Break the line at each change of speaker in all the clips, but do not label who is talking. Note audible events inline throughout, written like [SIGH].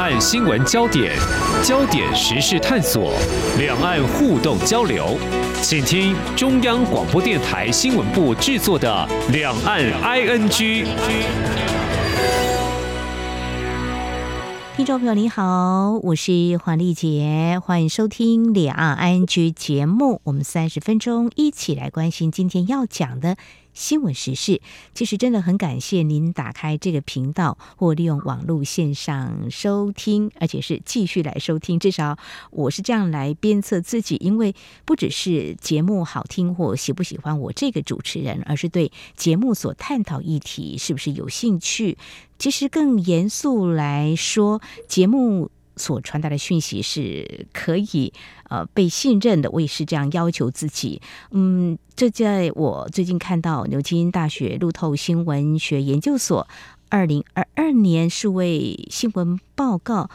岸新闻焦点、焦点时事探索、两岸互动交流，请听中央广播电台新闻部制作的《两岸 ING》。
听众朋友，你好，我是黄丽杰，欢迎收听《两岸 ING》节目。我们三十分钟一起来关心今天要讲的。新闻时事，其实真的很感谢您打开这个频道或利用网络线上收听，而且是继续来收听。至少我是这样来鞭策自己，因为不只是节目好听或喜不喜欢我这个主持人，而是对节目所探讨议题是不是有兴趣。其实更严肃来说，节目。所传达的讯息是可以呃被信任的，我也是这样要求自己。嗯，这在我最近看到牛津大学路透新闻学研究所二零二二年数位新闻报告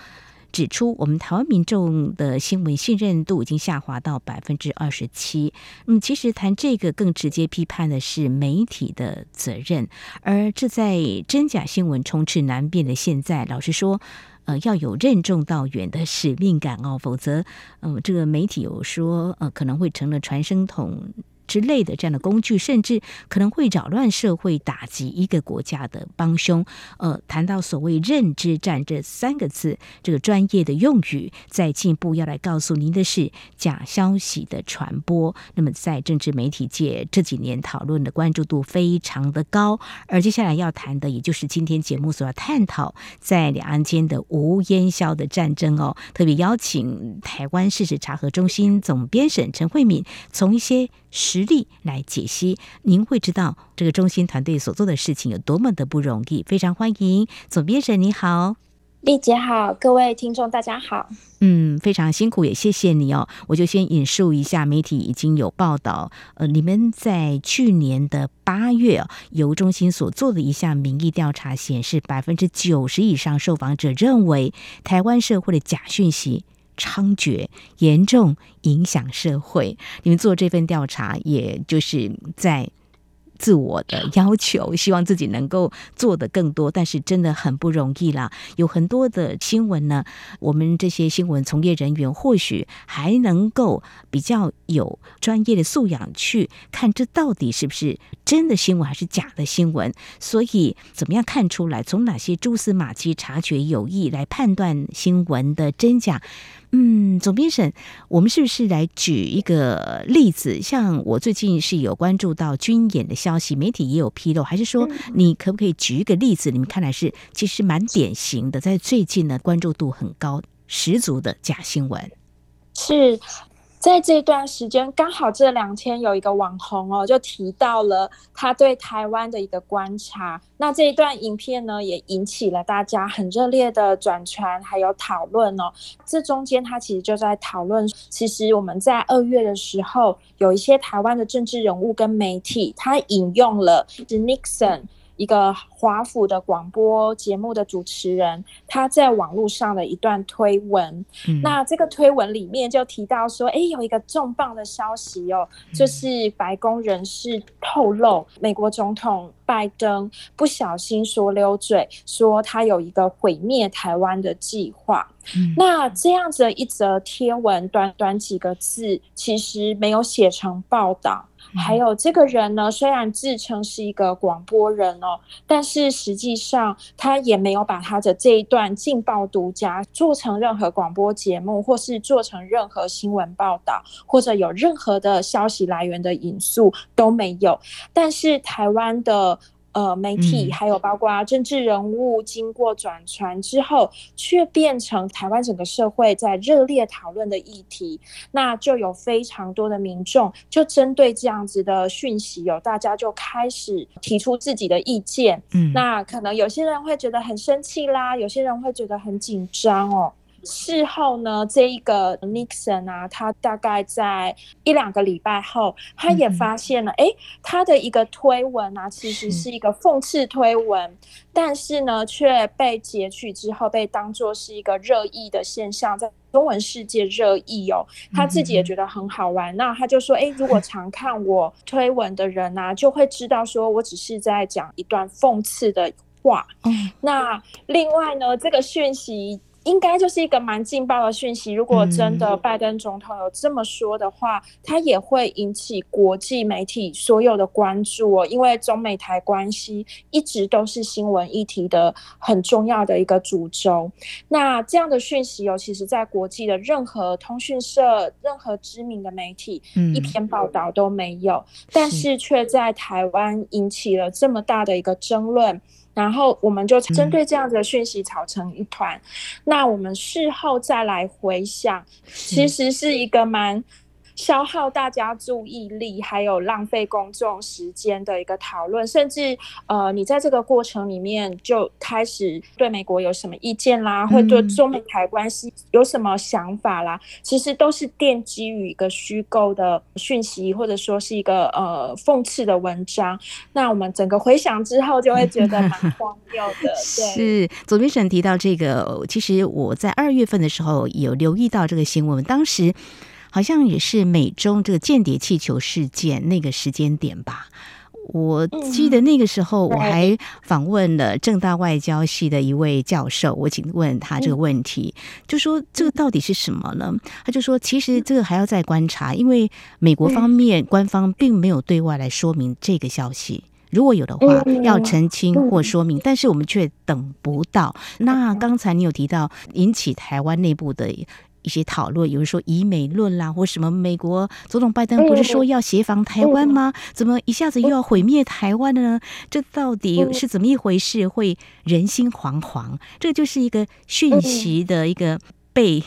指出，我们台湾民众的新闻信任度已经下滑到百分之二十七。嗯，其实谈这个更直接批判的是媒体的责任，而这在真假新闻充斥难辨的现在，老实说。呃，要有任重道远的使命感哦，否则，呃，这个媒体有说，呃，可能会成了传声筒。之类的这样的工具，甚至可能会扰乱社会，打击一个国家的帮凶。呃，谈到所谓认知战这三个字，这个专业的用语，再进一步要来告诉您的是假消息的传播。那么，在政治媒体界这几年讨论的关注度非常的高。而接下来要谈的，也就是今天节目所要探讨在两岸间的无烟硝的战争哦。特别邀请台湾事实查核中心总编审陈慧敏，从一些实例来解析，您会知道这个中心团队所做的事情有多么的不容易。非常欢迎总编审，你好，
丽姐好，各位听众大家好。
嗯，非常辛苦，也谢谢你哦。我就先引述一下媒体已经有报道，呃，你们在去年的八月，由中心所做的一项民意调查显示，百分之九十以上受访者认为台湾社会的假讯息。猖獗，严重影响社会。你们做这份调查，也就是在。自我的要求，希望自己能够做得更多，但是真的很不容易啦。有很多的新闻呢，我们这些新闻从业人员或许还能够比较有专业的素养去看，这到底是不是真的新闻还是假的新闻？所以，怎么样看出来？从哪些蛛丝马迹察觉有意来判断新闻的真假？嗯，总编审，我们是不是来举一个例子？像我最近是有关注到军演的消息，媒体也有披露，还是说你可不可以举一个例子？你们看来是其实蛮典型的，在最近呢关注度很高、十足的假新闻。
是。在这段时间，刚好这两天有一个网红哦，就提到了他对台湾的一个观察。那这一段影片呢，也引起了大家很热烈的转传还有讨论哦。这中间他其实就在讨论，其实我们在二月的时候，有一些台湾的政治人物跟媒体，他引用了 Nixon。一个华府的广播节目的主持人，他在网络上的一段推文。嗯、那这个推文里面就提到说，哎，有一个重磅的消息哦，就是白宫人士透露，美国总统拜登不小心说溜嘴，说他有一个毁灭台湾的计划。嗯、那这样子的一则贴文，短短几个字，其实没有写成报道。还有这个人呢，虽然自称是一个广播人哦，但是实际上他也没有把他的这一段劲爆独家做成任何广播节目，或是做成任何新闻报道，或者有任何的消息来源的引述都没有。但是台湾的。呃，媒体还有包括政治人物，经过转传之后，却变成台湾整个社会在热烈讨论的议题。那就有非常多的民众就针对这样子的讯息，有大家就开始提出自己的意见。嗯，那可能有些人会觉得很生气啦，有些人会觉得很紧张哦。事后呢，这一个 Nixon 啊，他大概在一两个礼拜后，他也发现了，哎、嗯，他的一个推文啊，其实是一个讽刺推文，是但是呢，却被截取之后被当作是一个热议的现象，在中文世界热议哦。他自己也觉得很好玩，嗯、那他就说，哎，如果常看我推文的人啊，就会知道说我只是在讲一段讽刺的话。嗯、那另外呢，这个讯息。应该就是一个蛮劲爆的讯息。如果真的拜登总统有这么说的话，他也会引起国际媒体所有的关注哦。因为中美台关系一直都是新闻议题的很重要的一个主轴。那这样的讯息，尤其是在国际的任何通讯社、任何知名的媒体，一篇报道都没有，但是却在台湾引起了这么大的一个争论。然后我们就针对这样子的讯息吵成一团，嗯、那我们事后再来回想，其实是一个蛮。消耗大家注意力，还有浪费公众时间的一个讨论，甚至呃，你在这个过程里面就开始对美国有什么意见啦，或对中美台关系有什么想法啦，其实都是奠基于一个虚构的讯息，或者说是一个呃讽刺的文章。那我们整个回想之后，就会觉得蛮荒 [LAUGHS] 谬的。对，
是左边审提到这个，其实我在二月份的时候有留意到这个新闻，当时。好像也是美中这个间谍气球事件那个时间点吧。我记得那个时候我还访问了正大外交系的一位教授，我请问他这个问题，就说这个到底是什么呢？他就说，其实这个还要再观察，因为美国方面官方并没有对外来说明这个消息，如果有的话要澄清或说明，但是我们却等不到。那刚才你有提到引起台湾内部的。一些讨论，有人说以美论啦，或什么美国总统拜登不是说要协防台湾吗？怎么一下子又要毁灭台湾了呢？这到底是怎么一回事？会人心惶惶，这就是一个讯息的一个被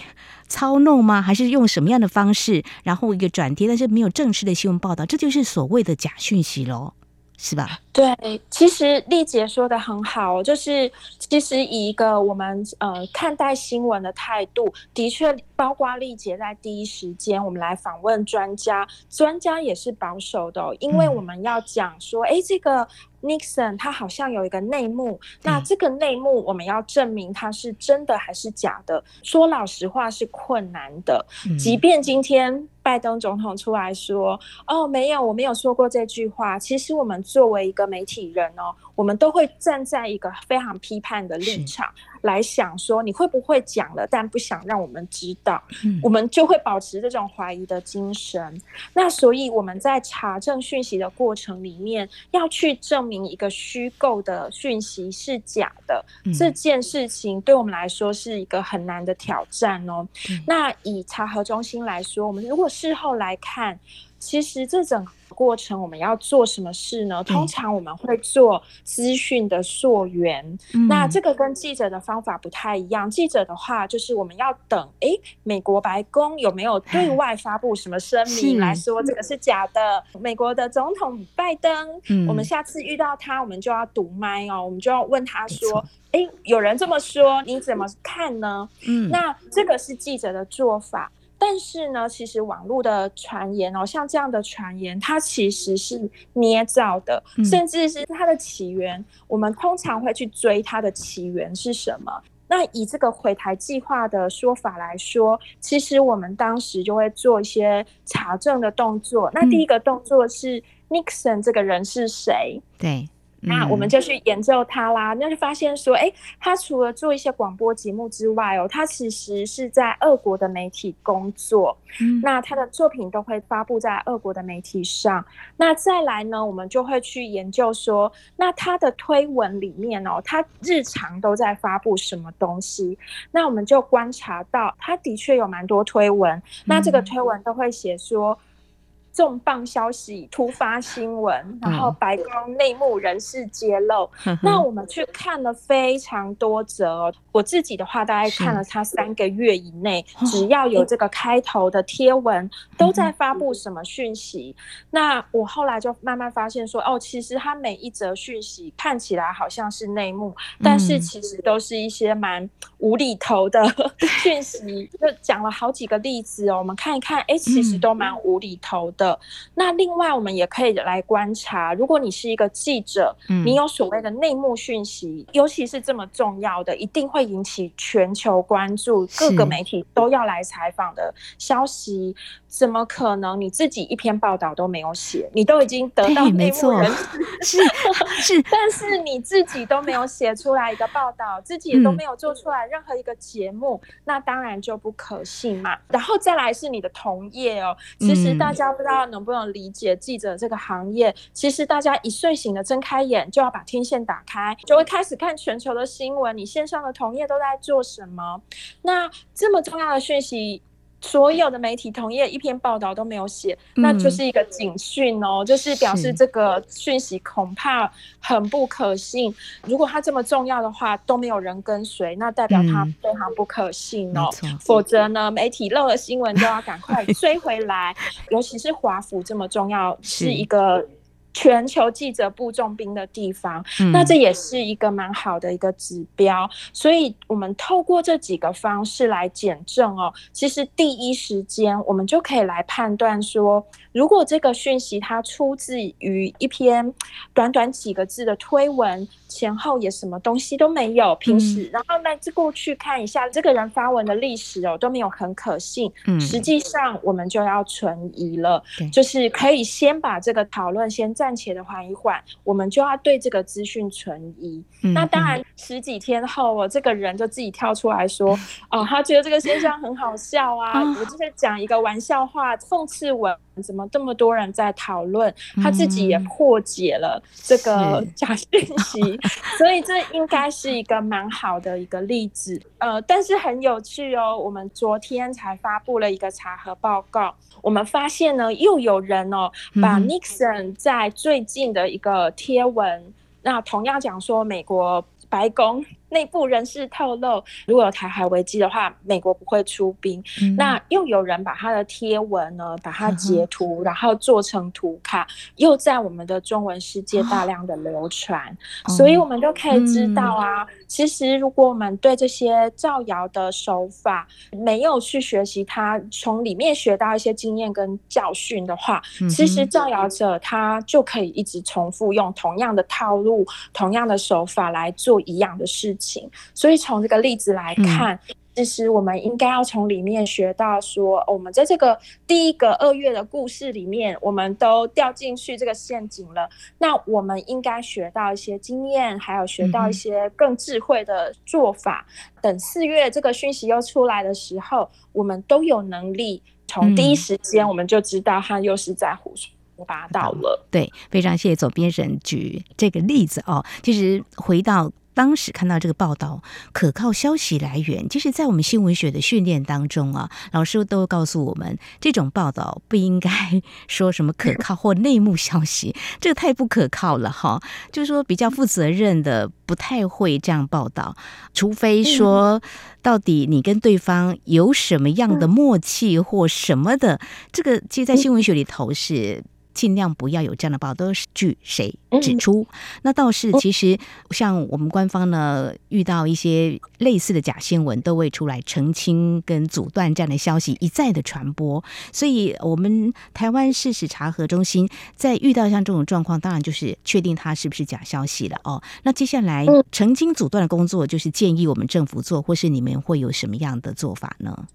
操弄吗？还是用什么样的方式，然后一个转贴，但是没有正式的新闻报道，这就是所谓的假讯息喽。是吧？
对，其实丽姐说的很好，就是其实以一个我们呃看待新闻的态度，的确包括丽姐在第一时间我们来访问专家，专家也是保守的，因为我们要讲说，哎、嗯，这个。Nixon 他好像有一个内幕，那这个内幕我们要证明他是真的还是假的？说老实话是困难的。即便今天拜登总统出来说：“哦，没有，我没有说过这句话。”其实我们作为一个媒体人哦，我们都会站在一个非常批判的立场。来想说你会不会讲了，但不想让我们知道，嗯、我们就会保持这种怀疑的精神。那所以我们在查证讯息的过程里面，要去证明一个虚构的讯息是假的，嗯、这件事情对我们来说是一个很难的挑战哦。嗯、那以查核中心来说，我们如果事后来看，其实这整个过程我们要做什么事呢？通常我们会做资讯的溯源。嗯、那这个跟记者的方法不太一样。记者的话就是我们要等，哎，美国白宫有没有 [LAUGHS] 对外发布什么声明来说这个是假的？美国的总统拜登，嗯、我们下次遇到他，我们就要堵麦哦，我们就要问他说，哎错，有人这么说，你怎么看呢？嗯，那这个是记者的做法。但是呢，其实网络的传言哦，像这样的传言，它其实是捏造的，嗯、甚至是它的起源，我们通常会去追它的起源是什么。那以这个回台计划的说法来说，其实我们当时就会做一些查证的动作。那第一个动作是 Nixon 这个人是谁？
对。
那我们就去研究他啦，那就发现说，哎，他除了做一些广播节目之外哦，他其实是在俄国的媒体工作。嗯，那他的作品都会发布在俄国的媒体上。那再来呢，我们就会去研究说，那他的推文里面哦，他日常都在发布什么东西？那我们就观察到，他的确有蛮多推文。那这个推文都会写说。重磅消息、突发新闻，然后白宫内幕人士揭露。嗯、那我们去看了非常多则，我自己的话大概看了他三个月以内，只要有这个开头的贴文，哦、都在发布什么讯息。嗯、那我后来就慢慢发现说，哦，其实他每一则讯息看起来好像是内幕，嗯、但是其实都是一些蛮无厘头的 [LAUGHS] 讯息。就讲了好几个例子哦，我们看一看，哎，其实都蛮无厘头的。的。那另外，我们也可以来观察，如果你是一个记者，你有所谓的内幕讯息，嗯、尤其是这么重要的，一定会引起全球关注，各个媒体都要来采访的消息。怎么可能？你自己一篇报道都没有写，你都已经得到内幕人士，[LAUGHS] 是是，[LAUGHS] 但是你自己都没有写出来一个报道，自己也都没有做出来任何一个节目，嗯，那当然就不可信嘛。然后再来是你的同业哦，其实大家不知大家能不能理解记者这个行业，其实大家一睡醒的睁开眼就要把天线打开，就会开始看全球的新闻，你线上的同业都在做什么？那这么重要的讯息。所有的媒体同业一篇报道都没有写，嗯，那就是一个警讯哦，就是表示这个讯息恐怕很不可信。如果它这么重要的话，都没有人跟随，那代表它非常不可信哦。嗯，否则呢，媒体漏了新闻都要赶快 [LAUGHS] 追回来，尤其是华府这么重要，是一个。全球记者部重兵的地方，那这也是一个蛮好的一个指标。所以，我们透过这几个方式来检证哦，其实第一时间我们就可以来判断说，如果这个讯息它出自于一篇短短几个字的推文。前后也什么东西都没有，平时、嗯、然后呢，这过去看一下这个人发文的历史哦，都没有很可信。嗯，实际上我们就要存疑了，就是可以先把这个讨论先暂且的缓一缓，我们就要对这个资讯存疑。嗯、那当然十几天后我，这个人就自己跳出来说，[LAUGHS] 哦，他觉得这个现象很好笑啊，我就是讲一个玩笑话，讽刺文。怎么这么多人在讨论？他自己也破解了这个假讯息，[LAUGHS] 所以这应该是一个蛮好的一个例子。呃，但是很有趣哦，我们昨天才发布了一个查核报告，我们发现呢，又有人哦，把 Nixon 在最近的一个贴文，那同样讲说美国白宫。内部人士透露，如果有台海危机的话，美国不会出兵。嗯、那又有人把他的贴文呢，把它截图，然后做成图卡，又在我们的中文世界大量的流传。哦、所以，我们都可以知道啊、嗯，其实如果我们对这些造谣的手法没有去学习，他从里面学到一些经验跟教训的话，嗯、其实造谣者他就可以一直重复用同样的套路、同样的手法来做一样的事。所以从这个例子来看，其实我们应该要从里面学到说，我们在这个第一个二月的故事里面，我们都掉进去这个陷阱了。那我们应该学到一些经验，还有学到一些更智慧的做法。等四月这个讯息又出来的时候，我们都有能力从第一时间我们就知道他又是在胡说八道了。
对，非常谢谢总编审举这个例子哦。其实回到。当时看到这个报道，可靠消息来源，就是在我们新闻学的训练当中啊，老师都告诉我们，这种报道不应该说什么可靠或内幕消息，这个太不可靠了哈。就是说比较负责任的，不太会这样报道，除非说到底你跟对方有什么样的默契或什么的，这个其实，在新闻学里头是。尽量不要有这样的报道，都是据谁指出。那倒是，其实像我们官方呢，遇到一些类似的假新闻，都会出来澄清跟阻断这样的消息一再的传播。所以，我们台湾事实查核中心在遇到像这种状况，当然就是确定它是不是假消息了哦。那接下来澄清阻断的工作，就是建议我们政府做，或是你们会有什么样的做法呢？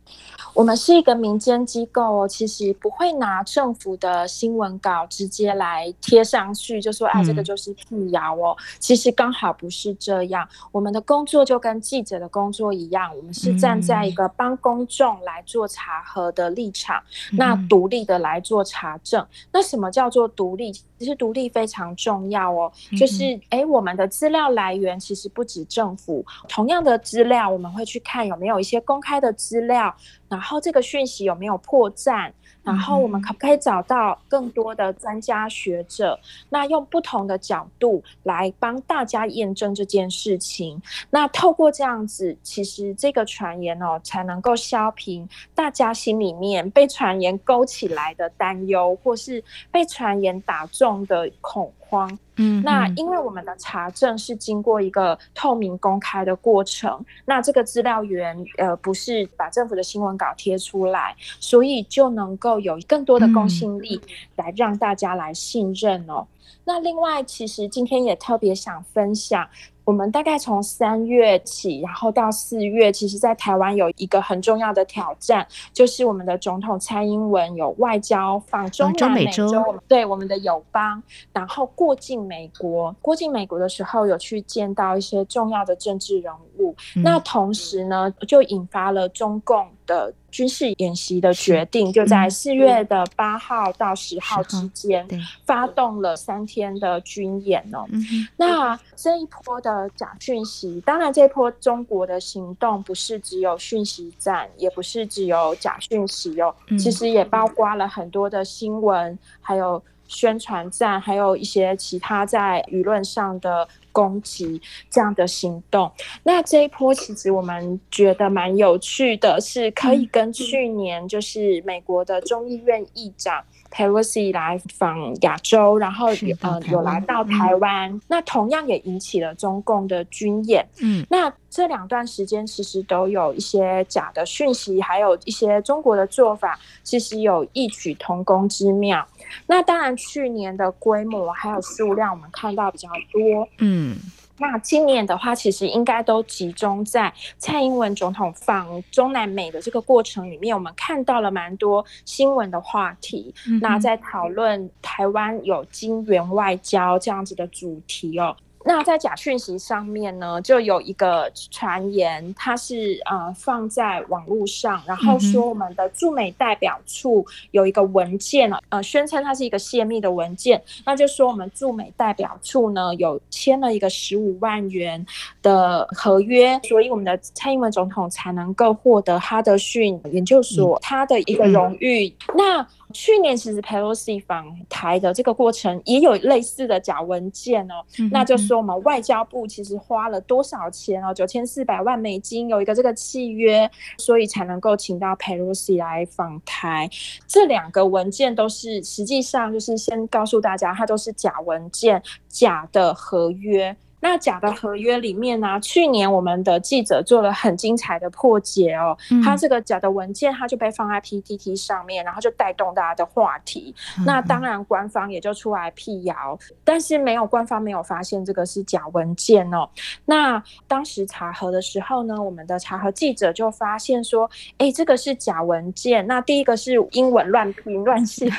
我们是一个民间机构哦，其实不会拿政府的新闻稿直接来贴上去，就说啊，这个就是辟谣哦。其实刚好不是这样，我们的工作就跟记者的工作一样，我们是站在一个帮公众来做查核的立场，那独立的来做查证。那什么叫做独立？其实独立非常重要哦，就是诶，我们的资料来源其实不止政府，同样的资料我们会去看有没有一些公开的资料，然后这个讯息有没有破绽。然后我们可不可以找到更多的专家学者，那用不同的角度来帮大家验证这件事情？那透过这样子，其实这个传言哦，才能够消平大家心里面被传言勾起来的担忧，或是被传言打中的恐慌。嗯，那因为我们的查证是经过一个透明公开的过程，那这个资料源呃不是把政府的新闻稿贴出来，所以就能够有更多的公信力来让大家来信任哦。那另外，其实今天也特别想分享。我们大概从三月起，然后到四月，其实，在台湾有一个很重要的挑战，就是我们的总统蔡英文有外交访中南美洲，对我们的友邦，然后过境美国。过境美国的时候，有去见到一些重要的政治人物。嗯、那同时呢，就引发了中共的军事演习的决定，就在四月的八号到十号之间，发动了三天的军演哦。那这一波的假讯息，当然这一波中国的行动不是只有讯息战，也不是只有假讯息哦，其实也包括了很多的新闻，还有宣传战，还有一些其他在舆论上的。攻击这样的行动，那这一波其实我们觉得蛮有趣的，是可以跟去年就是美国的众议院议长 Pelosi 来访亚洲，然后呃有来到台湾，嗯，那同样也引起了中共的军演。嗯，那这两段时间其实都有一些假的讯息，还有一些中国的做法，其实有异曲同工之妙。那当然，去年的规模还有数量，我们看到比较多。嗯，那今年的话，其实应该都集中在蔡英文总统访中南美的这个过程里面，我们看到了蛮多新闻的话题。嗯、那在讨论台湾有金元外交这样子的主题哦。那在假讯息上面呢，就有一个传言，它是呃放在网络上，然后说我们的驻美代表处有一个文件了，呃，宣称它是一个泄密的文件，那就说我们驻美代表处呢有签了一个十五万元的合约，所以我们的蔡英文总统才能够获得哈德逊研究所他的一个荣誉。那去年其实 Pelosi 访台的这个过程也有类似的假文件哦，那就说我们外交部其实花了多少钱哦，九千四百万美金有一个这个契约，所以才能够请到 Pelosi 来访台。这两个文件都是实际上就是先告诉大家，它都是假文件，假的合约。那假的合约里面呢、啊，去年我们的记者做了很精彩的破解哦。他、嗯、这个假的文件，它就被放在 PTT 上面，然后就带动大家的话题。嗯、那当然，官方也就出来辟谣，但是没有官方没有发现这个是假文件哦。那当时查核的时候呢，我们的查核记者就发现说，哎，这个是假文件。那第一个是英文乱拼乱写，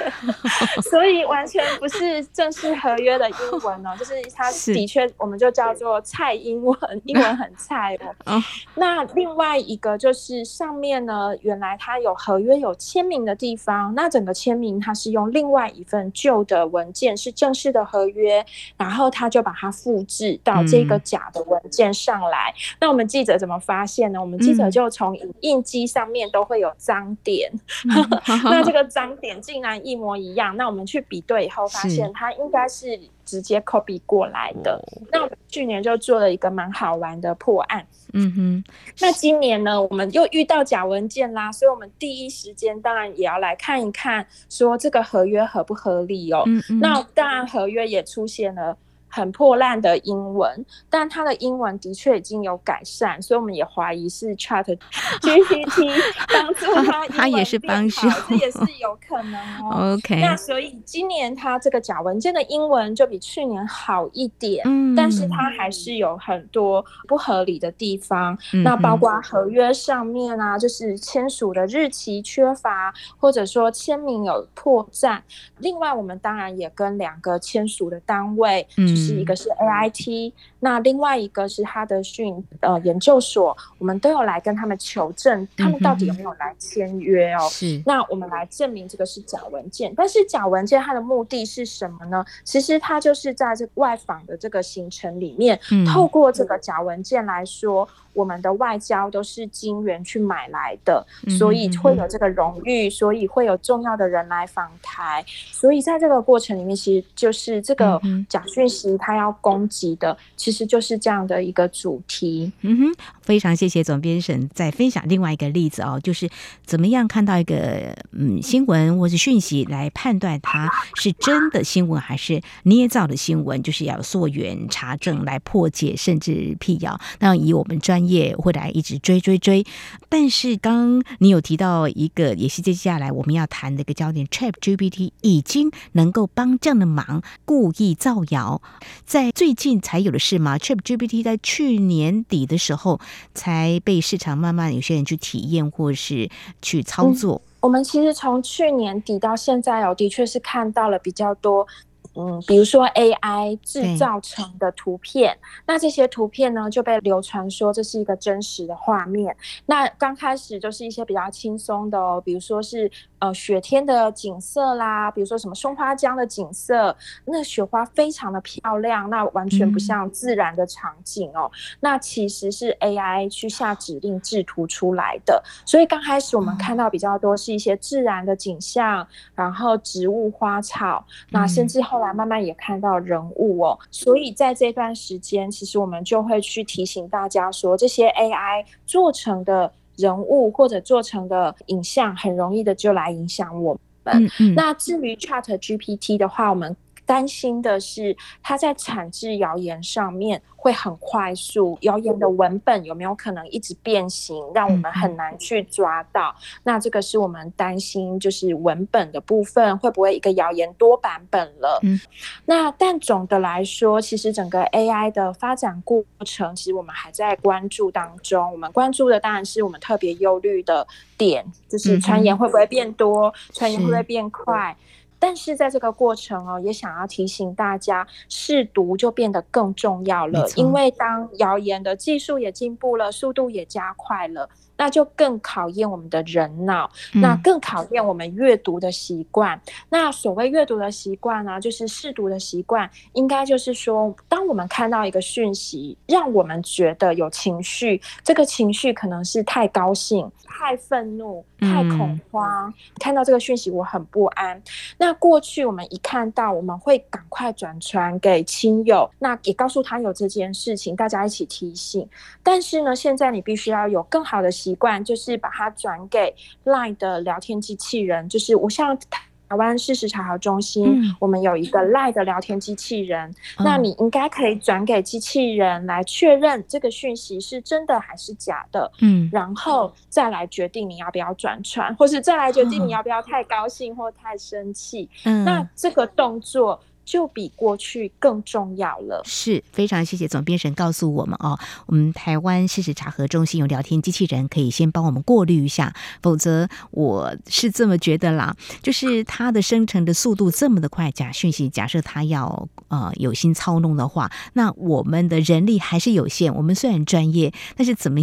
[LAUGHS] 所以完全不是正式合约的英文哦，就是它的确，我们就。叫做蔡英文，英文很菜哦。[LAUGHS] 那另外一个就是上面呢，原来他有合约有签名的地方，那整个签名他是用另外一份旧的文件，是正式的合约，然后他就把它复制到这个假的文件上来。嗯、那我们记者怎么发现呢？我们记者就从影印机上面都会有脏点，嗯、[LAUGHS] 那这个脏点竟然一模一样。那我们去比对以后，发现它应该是。直接 copy 过来的，那我们去年就做了一个蛮好玩的破案。嗯哼，那今年呢，我们又遇到假文件啦，所以我们第一时间当然也要来看一看，说这个合约合不合理哦。嗯嗯，那当然合约也出现了。很破烂的英文，但他的英文的确已经有改善，所以我们也怀疑是 Chat [LAUGHS] GPT 帮助他，
他也是帮手，
这也是有可能哦。OK，那所以今年他这个假文件的英文就比去年好一点，嗯，但是他还是有很多不合理的地方，嗯、那包括合约上面啊，就是签署的日期缺乏，或者说签名有破绽。另外，我们当然也跟两个签署的单位，嗯。是一个是 AIT，那另外一个是哈德逊呃研究所，我们都有来跟他们求证，他们到底有没有来签约哦？是，那我们来证明这个是假文件。但是假文件它的目的是什么呢？其实它就是在这外访的这个行程里面，透过这个假文件来说。我们的外交都是金元去买来的，所以会有这个荣誉，所以会有重要的人来访台，所以在这个过程里面，其实就是这个假讯息实他要攻击的其实就是这样的一个主题。
嗯哼，非常谢谢总编审再分享另外一个例子哦，就是怎么样看到一个嗯新闻或是讯息来判断它是真的新闻还是捏造的新闻，就是要溯源查证来破解甚至辟谣。那以我们专业会来一直追追追，但是刚刚你有提到一个，也是接下来我们要谈的一个焦点，ChatGPT 已经能够帮这样的忙，故意造谣，在最近才有的事吗？ChatGPT 在去年底的时候才被市场慢慢有些人去体验或是去操作。
嗯，我们其实从去年底到现在哦，的确是看到了比较多。嗯，比如说 AI 制造成的图片，那这些图片呢就被流传说这是一个真实的画面。那刚开始就是一些比较轻松的哦，比如说是呃雪天的景色啦，比如说什么松花江的景色，那雪花非常的漂亮，那完全不像自然的场景哦。嗯、那其实是 AI 去下指令制图出来的，所以刚开始我们看到比较多是一些自然的景象，然后植物花草，那甚至后来。慢慢也看到人物哦，所以在这段时间，其实我们就会去提醒大家说，这些 AI 做成的人物或者做成的影像，很容易的就来影响我们。嗯嗯。那至于 ChatGPT 的话，我们担心的是，它在产制谣言上面。会很快速，谣言的文本有没有可能一直变形，让我们很难去抓到？那这个是我们担心，就是文本的部分会不会一个谣言多版本了？嗯，那但总的来说，其实整个 AI 的发展过程，其实我们还在关注当中。我们关注的当然是我们特别忧虑的点，就是传言会不会变多，传言会不会变快？但是在这个过程哦，也想要提醒大家，试读就变得更重要了。因为当谣言的技术也进步了，速度也加快了。那就更考验我们的人脑，那更考验我们阅读的习惯。嗯、那所谓阅读的习惯呢，就是试读的习惯，应该就是说，当我们看到一个讯息，让我们觉得有情绪，这个情绪可能是太高兴、太愤怒、太恐慌。嗯、看到这个讯息，我很不安。那过去我们一看到，我们会赶快转传给亲友，那也告诉他有这件事情，大家一起提醒。但是呢，现在你必须要有更好的习惯就是把它转给 LINE 的聊天机器人，就是我像台湾事实查核中心，嗯、我们有一个 LINE 的聊天机器人，嗯、那你应该可以转给机器人来确认这个讯息是真的还是假的，嗯，然后再来决定你要不要转传，或是再来决定你要不要太高兴或太生气，嗯，那这个动作。就比过去更重要了。
是非常谢谢总编审告诉我们哦，我们台湾事实查核中心有聊天机器人，可以先帮我们过滤一下，否则我是这么觉得啦，就是它的生成的速度这么的快，假讯息假设它要呃有心操弄的话，那我们的人力还是有限。我们虽然专业，但是怎么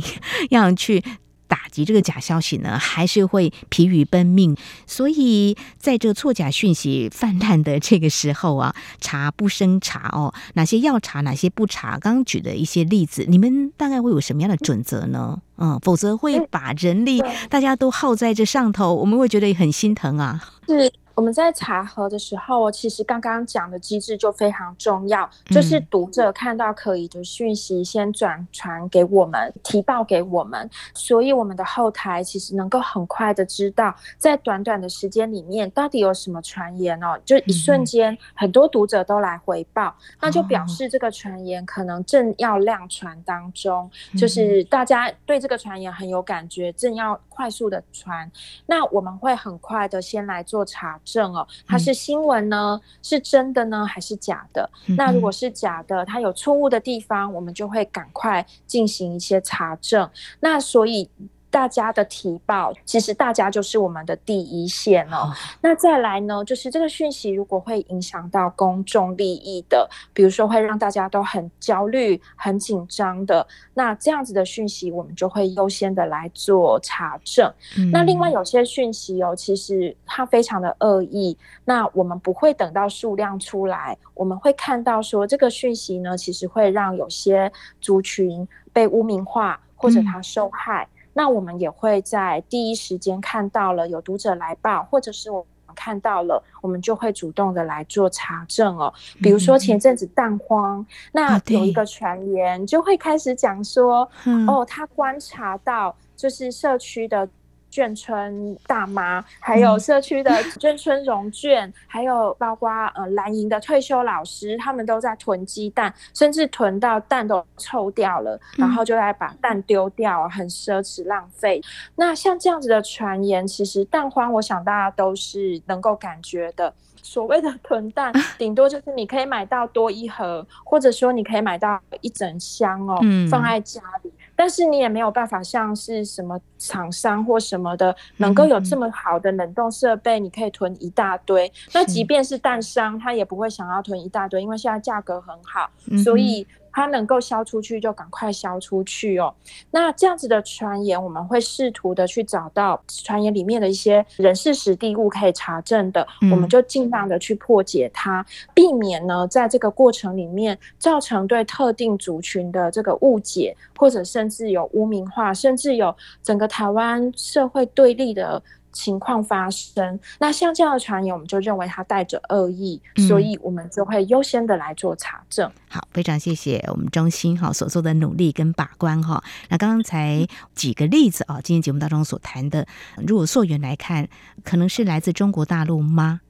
样去？打击这个假消息呢，还是会疲于奔命。所以在这错假讯息泛滥的这个时候啊，查不生查哦，哪些要查，哪些不查？刚刚举的一些例子，你们大概会有什么样的准则呢？[LAUGHS] 嗯，否则会把人力大家都耗在这上头，我们会觉得很心疼啊。
是。我们在查核的时候，其实刚刚讲的机制就非常重要，就是读者看到可疑的讯息，先转传给我们，提报给我们，所以我们的后台其实能够很快的知道，在短短的时间里面到底有什么传言哦，就一瞬间很多读者都来回报，那就表示这个传言可能正要量传当中，就是。大家对这个传言很有感觉，正要快速的传，那我们会很快的先来做查。证哦，它是新闻呢？嗯、是真的呢，还是假的？嗯、那如果是假的，它有错误的地方，我们就会赶快进行一些查证。那所以。大家的提报，其实大家就是我们的第一线哦。Oh. 那再来呢，就是这个讯息如果会影响到公众利益的，比如说会让大家都很焦虑、很紧张的，那这样子的讯息，我们就会优先的来做查证。Mm. 那另外有些讯息哦，其实它非常的恶意，那我们不会等到数量出来，我们会看到说这个讯息呢，其实会让有些族群被污名化，或者他受害。Mm. 那我们也会在第一时间看到了有读者来报，或者是我们看到了，我们就会主动的来做查证哦。比如说前阵子蛋荒，那有一个传言就会开始讲说，哦，他观察到就是社区的。眷村大妈，还有社区的眷村融券，还有包括呃蓝营的退休老师，他们都在囤鸡蛋，甚至囤到蛋都臭掉了，然后就来把蛋丢掉，很奢侈浪费。那像这样子的传言，其实蛋荒，我想大家都是能够感觉的。所谓的 [LAUGHS] 囤蛋，顶多就是你可以买到多一盒，或者说你可以买到一整箱哦，放在家里。但是你也没有办法像是什么厂商或什么的，能够有这么好的冷冻设备，你可以囤一大堆。那即便是蛋商，他也不会想要囤一大堆，因为现在价格很好，所以。它能够销出去就赶快销出去哦。那这样子的传言，我们会试图的去找到传言里面的一些人事时地物可以查证的，我们就尽量的去破解它，避免呢在这个过程里面造成对特定族群的这个误解，或者甚至有污名化，甚至有整个台湾社会对立的。情况发生，那像这样的传言，我们就认为他带着恶意，嗯，所以我们就会优先的来做查证。
好，非常谢谢我们中心哈所做的努力跟把关哈。那刚才几个例子啊，今天节目当中所谈的，如果溯源来看，可能是来自中国大陆吗？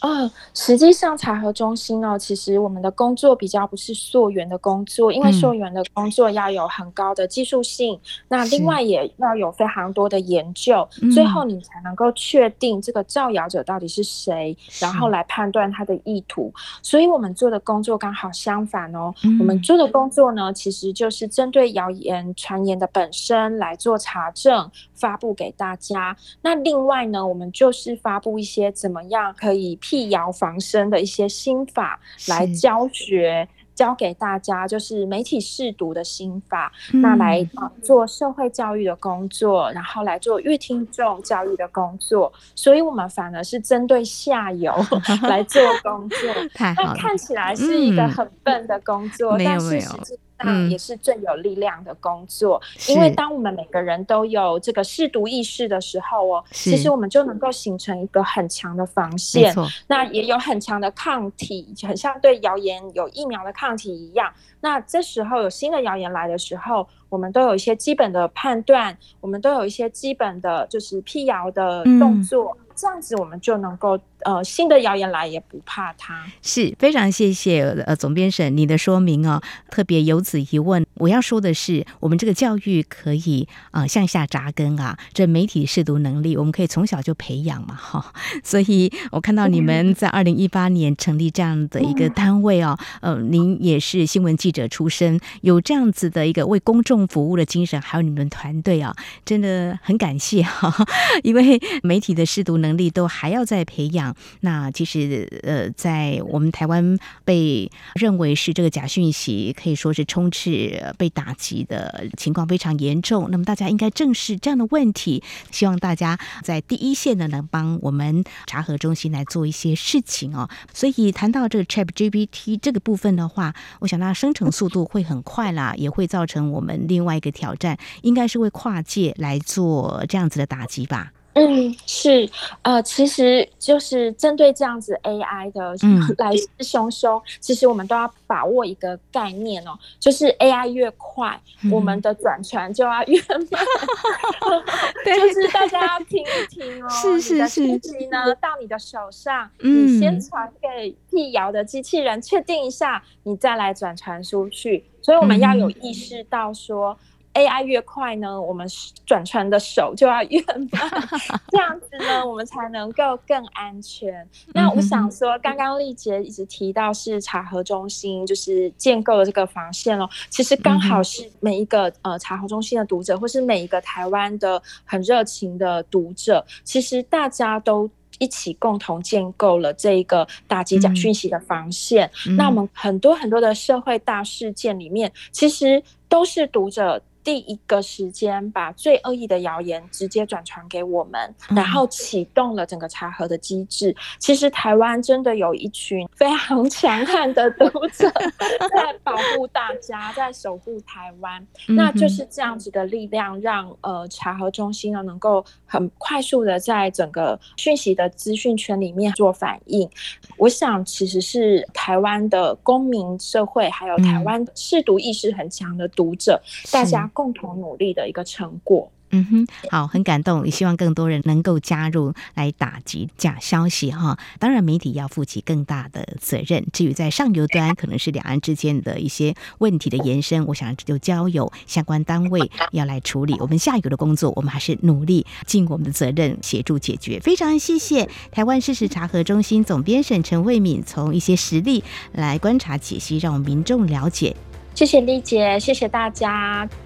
嗯，实际上查核中心呢，其实我们的工作比较不是溯源的工作，因为溯源的工作要有很高的技术性，嗯，那另外也要有非常多的研究，最后你才能够确定这个造谣者到底是谁，然后来判断他的意图。所以我们做的工作刚好相反哦，我们做的工作呢，其实就是针对谣言传言的本身来做查证，发布给大家。那另外呢，我们就是发布一些怎么样可以。辟谣防身的一些心法来教学，教给大家，就是媒体试读的心法，嗯、那来做社会教育的工作，然后来做阅听众教育的工作。所以，我们反而是针对下游 [LAUGHS] 来做工作。那看起来是一个很笨的工作，嗯、但是实际嗯，也是最有力量的工作，嗯，因为当我们每个人都有这个试读意识的时候哦，其实我们就能够形成一个很强的防线，那也有很强的抗体，很像对谣言有疫苗的抗体一样。那这时候有新的谣言来的时候，我们都有一些基本的判断，我们都有一些基本的就是辟谣的动作。嗯这样子我们就能够呃新的谣言来也不怕它。
是非常谢谢呃总编审你的说明哦，特别有此一问，我要说的是，我们这个教育可以啊、呃、向下扎根啊，这媒体识读能力我们可以从小就培养嘛哈。[LAUGHS] 所以我看到你们在二零一八年成立这样的一个单位哦，呃，您也是新闻记者出身，有这样子的一个为公众服务的精神，还有你们团队啊，真的很感谢哈，[LAUGHS] 因为媒体的识读。能力都还要再培养。那其实，呃，在我们台湾被认为是这个假讯息，可以说是充斥被打击的情况非常严重。那么大家应该正视这样的问题，希望大家在第一线呢，能帮我们查核中心来做一些事情哦。所以谈到这个 ChatGPT 这个部分的话，我想它生成速度会很快啦，也会造成我们另外一个挑战，应该是为跨界来做这样子的打击吧。
嗯，是，呃，其实就是针对这样子 AI 的 [LAUGHS] 来势汹汹，其实我们都要把握一个概念哦，就是 AI 越快，嗯、我们的转传就要越慢。[LAUGHS] 对，就是大家要听一听哦，是是是，你的讯息呢到你的手上，嗯、你先传给辟谣的机器人，确定一下，你再来转传出去。所以我们要有意识到说。AI 越快呢，我们转传的手就要越慢，[LAUGHS] 这样子呢，我们才能够更安全。那我想说，刚刚丽姐一直提到是查核中心，就是建构了这个防线哦。其实刚好是每一个呃查核中心的读者，或是每一个台湾的很热情的读者，其实大家都一起共同建构了这一个打击假讯息的防线。那我们很多很多的社会大事件里面，其实都是读者。第一个时间把最恶意的谣言直接转传给我们，然后启动了整个查核的机制。嗯、其实台湾真的有一群非常强悍的读者 [LAUGHS] 在保护大家，在守护台湾。嗯、那就是这样子的力量让，让呃查核中心呢能够很快速的在整个讯息的资讯圈里面做反应。我想，其实是台湾的公民社会，还有台湾识读意识很强的读者，嗯、大家共同努力的一个成果。
嗯哼，好，很感动，也希望更多人能够加入来打击假消息哈。当然，媒体要负起更大的责任。至于在上游端，可能是两岸之间的一些问题的延伸，我想就交由相关单位要来处理。我们下游的工作，我们还是努力尽我们的责任，协助解决。非常谢谢台湾事实查核中心总编审陈慧敏，从一些实例来观察解析，让我们民众了解。
谢谢丽姐，谢谢大家。